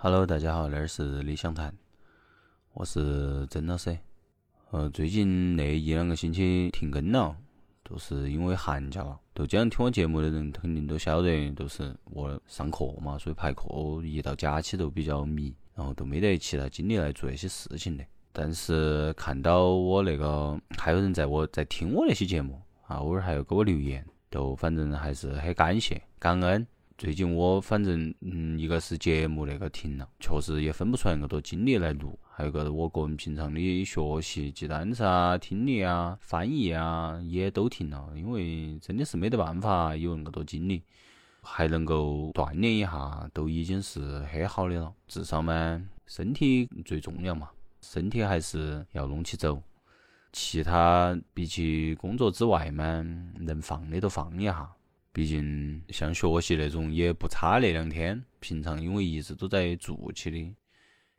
Hello，大家好，那儿是理想谈，我是曾老师。呃，最近那一两个星期停更了，都是因为寒假了。都经常听我节目的人肯定都晓得，都是我上课嘛，所以排课一到假期都比较迷，然后都没得其他精力来做一些事情的。但是看到我那个还有人在我在听我那些节目啊，偶尔还要给我留言，都反正还是很感谢感恩。最近我反正嗯，一个是节目那个停了，确实也分不出来那么多精力来录。还有个我个人平常的学习，记单词啊、听力啊、翻译啊，也都停了，因为真的是没得办法有那么多精力，还能够锻炼一下，都已经是很好的了。至少嘛，身体最重要嘛，身体还是要弄起走。其他比起工作之外嘛，能放的都放一下。毕竟像学习那种也不差那两天，平常因为一直都在做起的，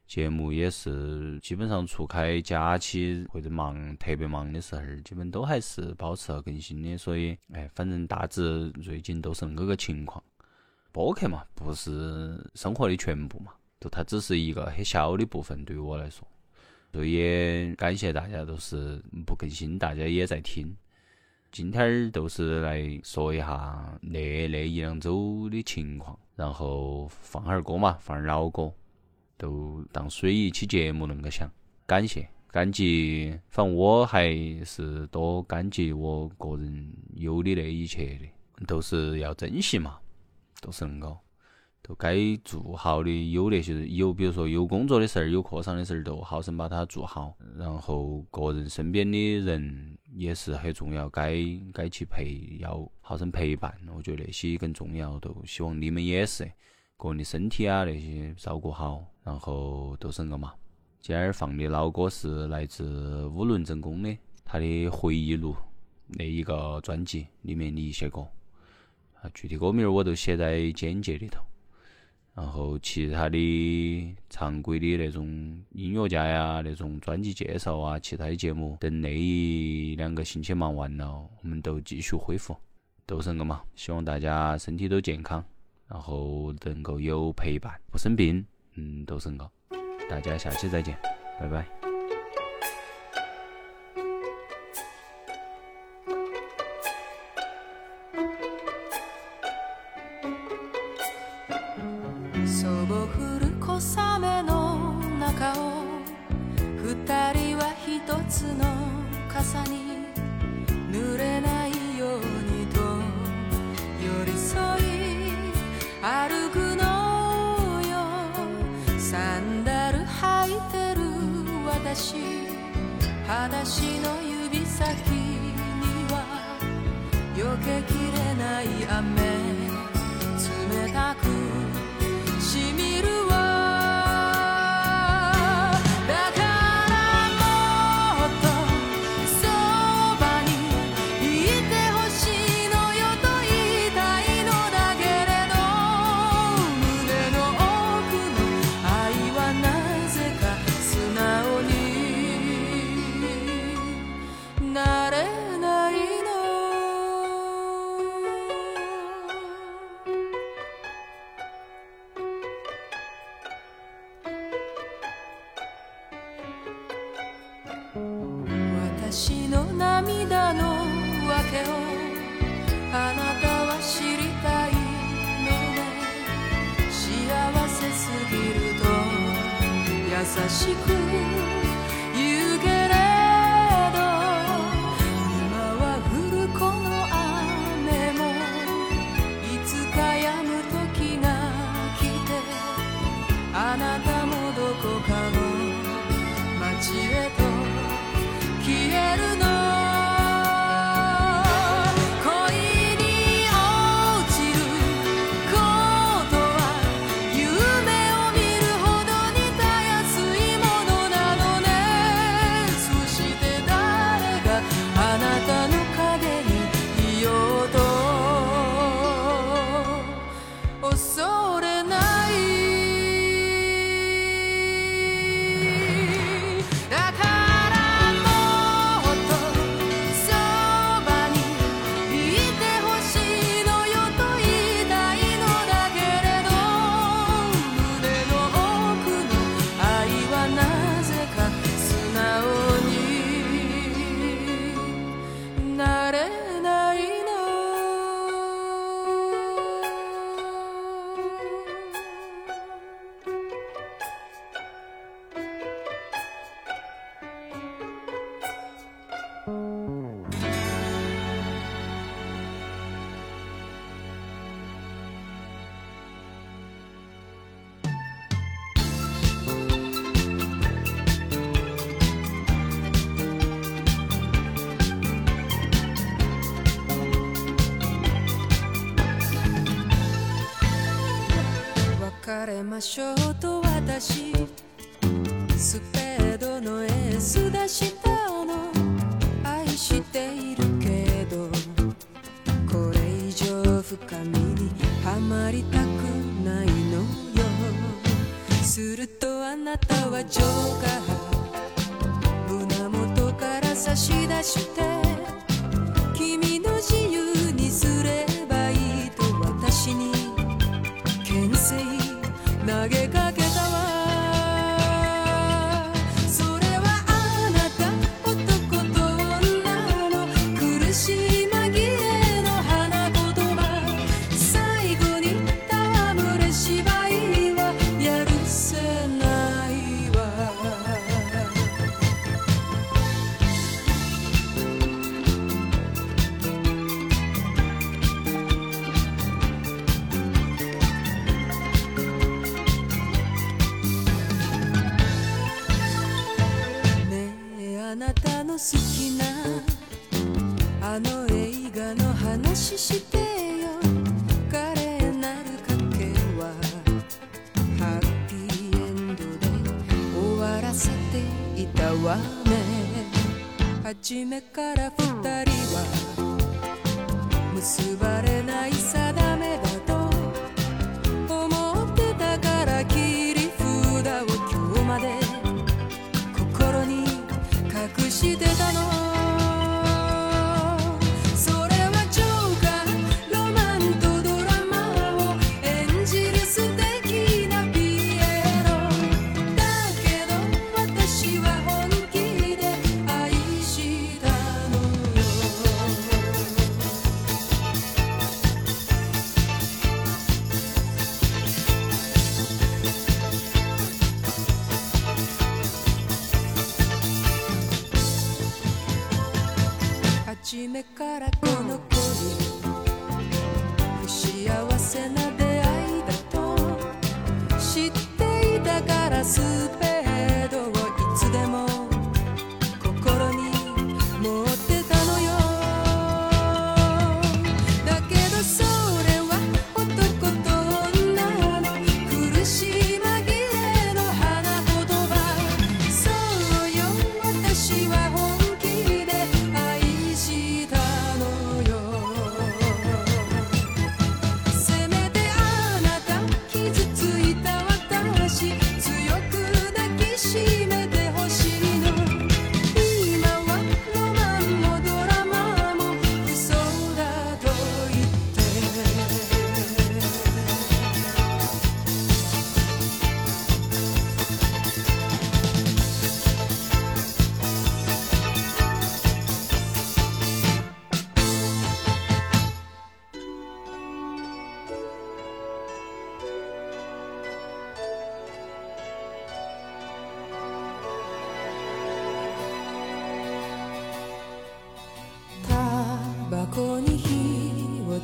节目也是基本上除开假期或者忙特别忙的时候，基本都还是保持了更新的。所以，哎，反正大致最近都是那个情况。播客嘛，不是生活的全部嘛，就它只是一个很小的部分，对于我来说。所以也感谢大家都是不更新，大家也在听。今天儿都是来说一下那那一两周的情况，然后放哈儿歌嘛，放哈儿老歌，都当水一期节目恁个想。感谢，感激，反正我还是多感激我个人有的那一切的，都是要珍惜嘛，都是恁个。都该做好的，有那些有，比如说有工作的事儿，有课上的事儿，都好生把它做好。然后个人身边的人也是很重要，该该去陪，要好生陪伴。我觉得那些更重要，都希望你们也是个人的身体啊那些照顾好。然后都是个嘛。今儿放的老歌是来自乌伦真弓的他的回忆录那一个专辑里面的一些歌啊，具体歌名我都写在简介里头。然后其他的常规的那种音乐家呀，那种专辑介绍啊，其他的节目等那一两个星期忙完了，我们都继续恢复，都是个嘛。希望大家身体都健康，然后能够有陪伴，不生病，嗯，都是个。大家下期再见，拜拜。魔性と私。スペードのエース出したの。愛しているけど。これ以上深みにはまりたくないのよ。するとあなたはジョーカー。胸元から差し出して。君の自由にすればいいと私に llegue.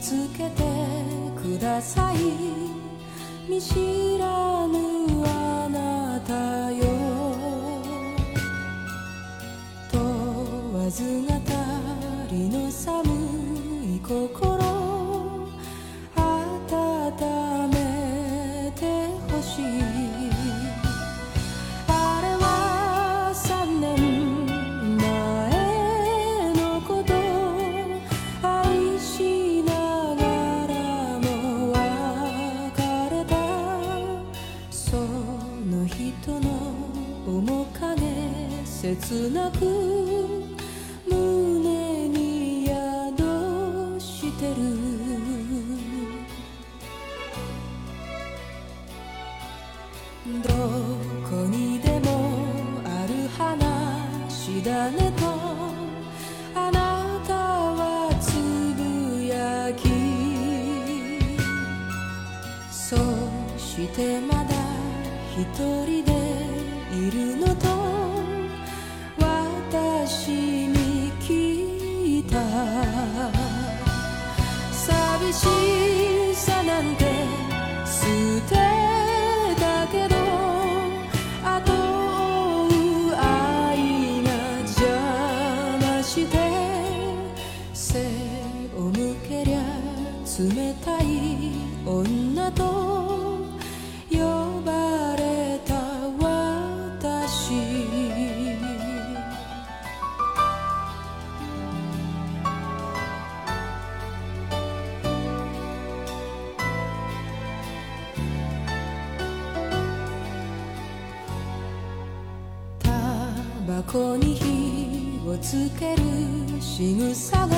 つけてください。見知らぬあなたよ。問わずがたつなく女と呼ばれた私。タバコに火をつける仕草が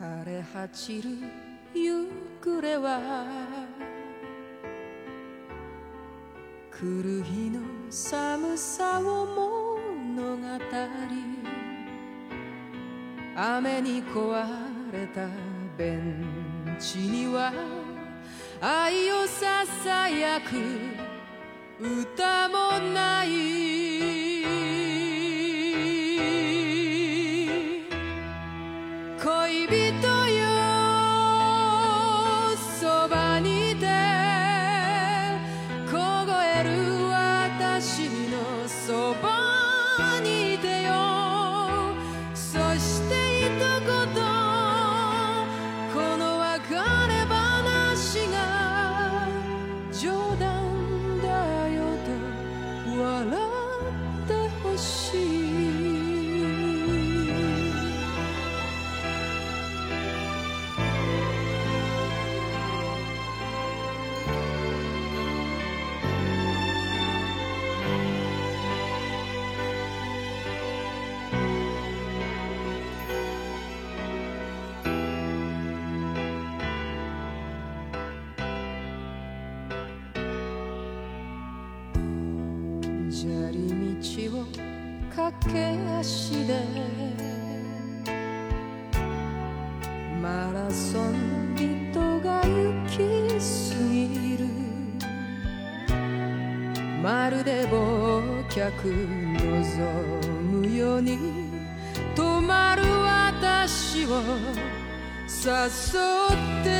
枯れ果ちる夕暮れは来る日の寒さを物語雨に壊れたベンチには愛をささやく歌もない。駆け足でマラソン人が行き過ぎる。まるで忘却望むように止まる私を誘って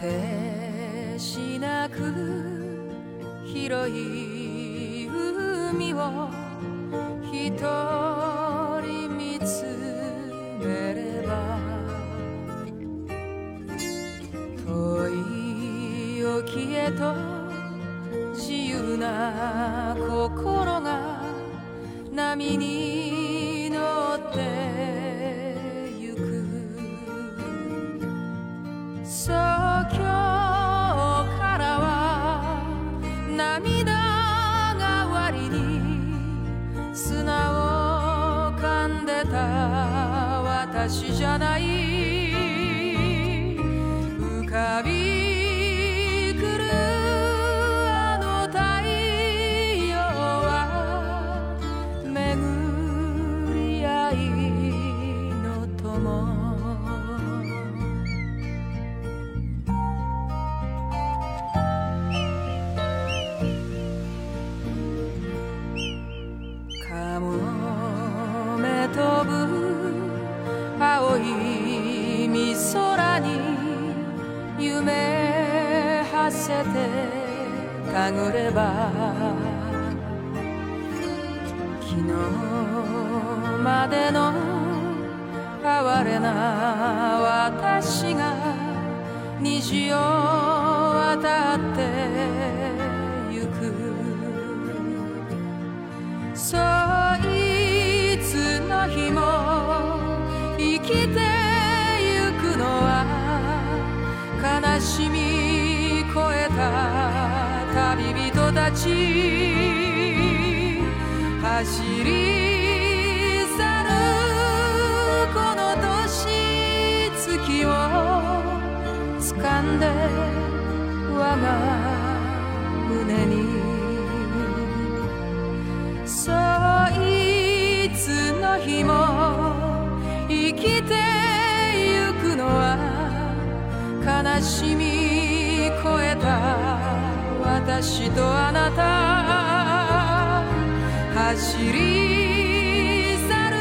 てしなく広い海を一人見つめれば遠い沖へと自由な心が波に去找青い海空に夢はせてかぐれば昨日までの哀れな私が虹を渡ってゆく。そいつの日もきてゆくのは悲しみ越えた旅人たち走り去るこの年月を掴んで我が胸に。そいつの日もきてゆくのは悲しみ超えた私とあなた走り去る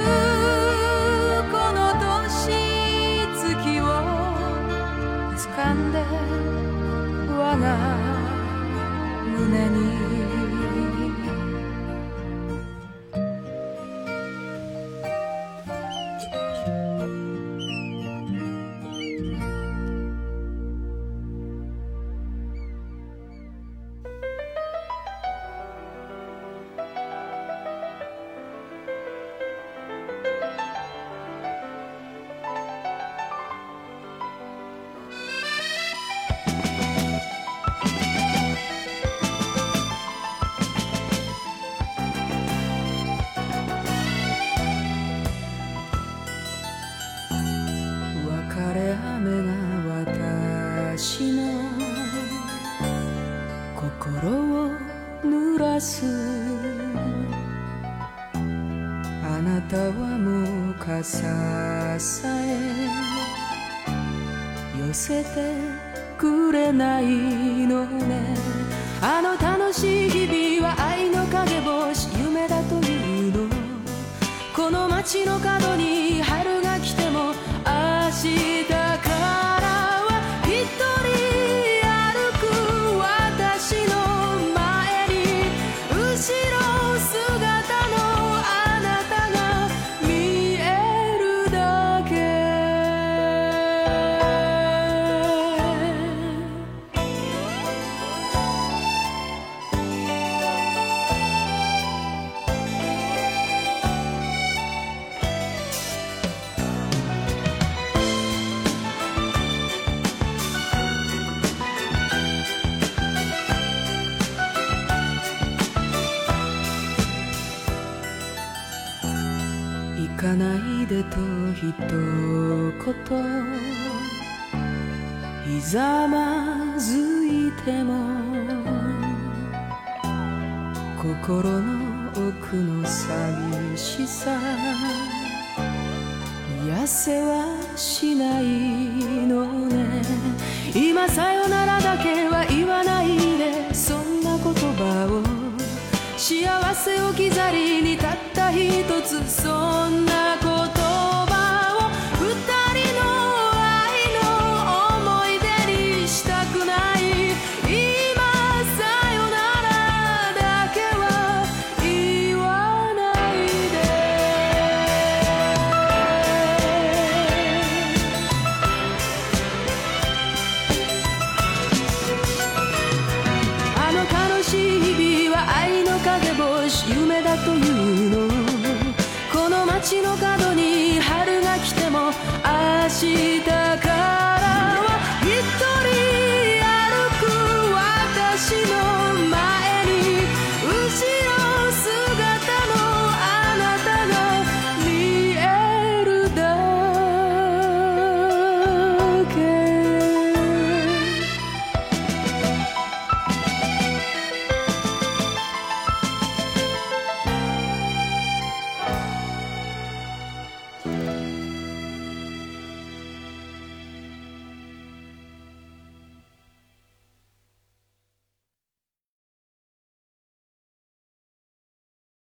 街の角に春が来ても明一言ひざまずいても心の奥の寂しさ。痩せはしないのね。今さよならだけは言わないで。そんな言葉を。幸せ置き去りにたった一つ。そんな言葉というの。この街の角